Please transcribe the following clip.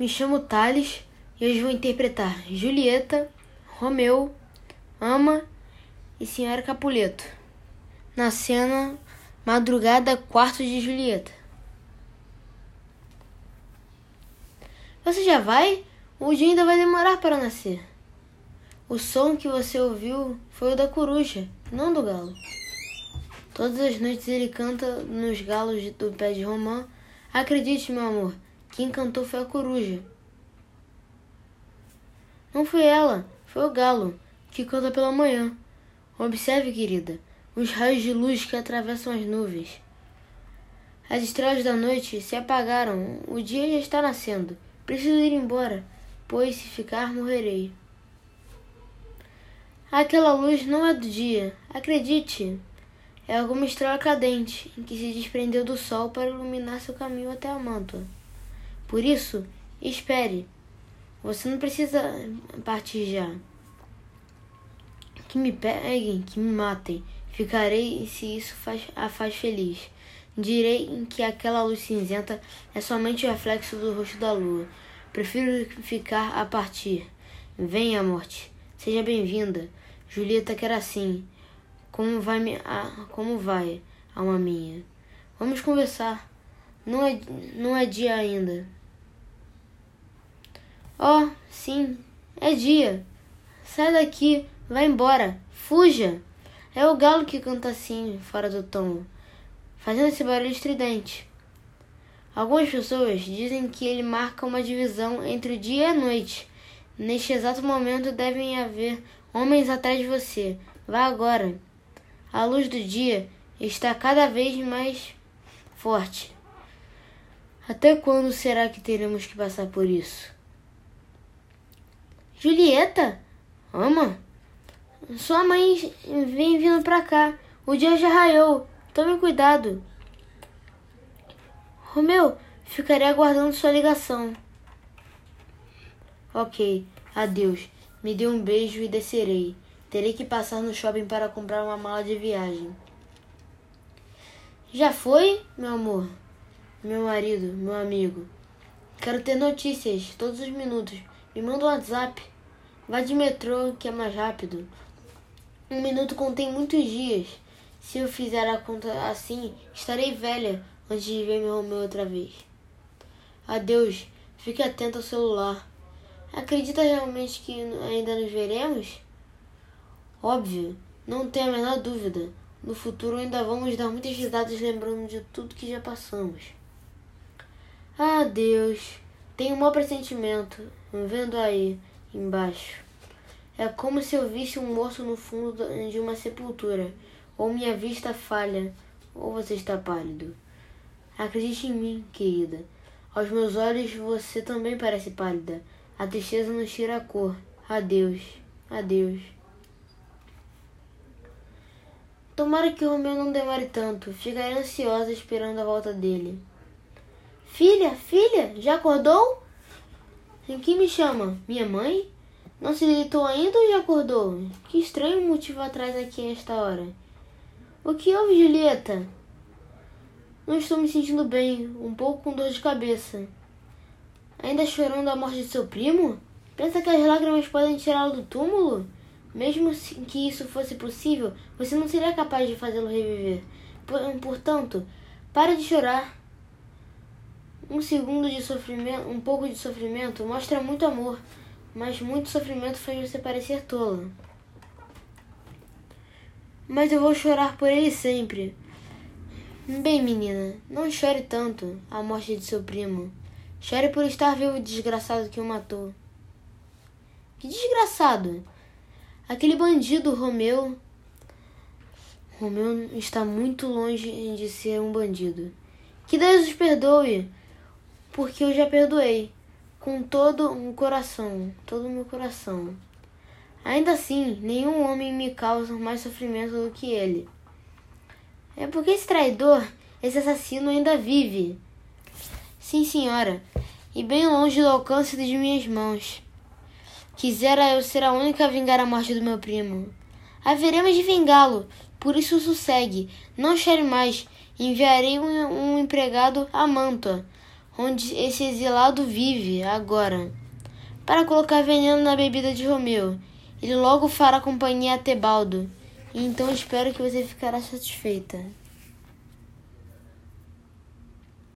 Me chamo Thales e hoje vou interpretar Julieta, Romeu, Ama e Senhora Capuleto. Na cena Madrugada Quarto de Julieta. Você já vai? O dia ainda vai demorar para nascer. O som que você ouviu foi o da coruja, não do galo. Todas as noites ele canta nos galos do pé de romã. Acredite, meu amor, quem cantou foi a coruja. Não foi ela, foi o galo, que canta pela manhã. Observe, querida, os raios de luz que atravessam as nuvens. As estrelas da noite se apagaram, o dia já está nascendo. Preciso ir embora, pois se ficar morrerei. Aquela luz não é do dia, acredite. É alguma estrela cadente em que se desprendeu do sol para iluminar seu caminho até a mantua. Por isso, espere. Você não precisa partir já. Que me peguem, que me matem. Ficarei se isso faz, a faz feliz. Direi que aquela luz cinzenta é somente o reflexo do rosto da lua. Prefiro ficar a partir. Venha, morte. Seja bem-vinda. Julieta quer assim. Como vai, me, ah, como vai, alma minha? Vamos conversar. Não é, não é dia ainda. Oh, sim, é dia. Sai daqui, vai embora, fuja. É o galo que canta assim, fora do tom, fazendo esse barulho estridente. Algumas pessoas dizem que ele marca uma divisão entre o dia e a noite. Neste exato momento devem haver Homens atrás de você, vá agora. A luz do dia está cada vez mais forte. Até quando será que teremos que passar por isso? Julieta? Ama? Sua mãe vem vindo pra cá. O dia já raiou. Tome cuidado. Romeu, ficarei aguardando sua ligação. Ok, adeus. Me dê um beijo e descerei. Terei que passar no shopping para comprar uma mala de viagem. Já foi, meu amor? Meu marido, meu amigo. Quero ter notícias todos os minutos. Me manda um WhatsApp. Vá de metrô, que é mais rápido. Um minuto contém muitos dias. Se eu fizer a conta assim, estarei velha antes de ver meu Romeu outra vez. Adeus. Fique atento ao celular. Acredita realmente que ainda nos veremos? Óbvio, não tenho a menor dúvida. No futuro ainda vamos dar muitas risadas lembrando de tudo que já passamos. Ah, Deus, tenho um mau pressentimento, vendo aí embaixo. É como se eu visse um morto no fundo de uma sepultura. Ou minha vista falha, ou você está pálido. Acredite em mim, querida. Aos meus olhos você também parece pálida. A tristeza nos tira a cor. Adeus, adeus. Tomara que o Romeu não demore tanto. Ficarei ansiosa esperando a volta dele. Filha, filha, já acordou? Em que me chama? Minha mãe? Não se deitou ainda ou já acordou? Que estranho motivo atrás aqui a esta hora. O que houve, Julieta? Não estou me sentindo bem, um pouco com dor de cabeça. Ainda chorando a morte de seu primo? Pensa que as lágrimas podem tirá-lo do túmulo? Mesmo que isso fosse possível, você não seria capaz de fazê-lo reviver. Portanto, pare de chorar. Um segundo de sofrimento, um pouco de sofrimento mostra muito amor, mas muito sofrimento faz você parecer tola. Mas eu vou chorar por ele sempre. Bem, menina, não chore tanto a morte de seu primo. Chore por estar vivo o desgraçado que o matou. Que desgraçado! Aquele bandido, Romeu. Romeu está muito longe de ser um bandido. Que Deus os perdoe, porque eu já perdoei, com todo o coração, todo o meu coração. Ainda assim, nenhum homem me causa mais sofrimento do que ele. É porque esse traidor, esse assassino ainda vive. Sim, senhora, e bem longe do alcance de minhas mãos. Quisera eu ser a única a vingar a morte do meu primo. Haveremos de vingá-lo, por isso sossegue, não chore mais. Enviarei um, um empregado a Mantua onde esse exilado vive agora, para colocar veneno na bebida de Romeu. Ele logo fará companhia a Tebaldo, então espero que você ficará satisfeita.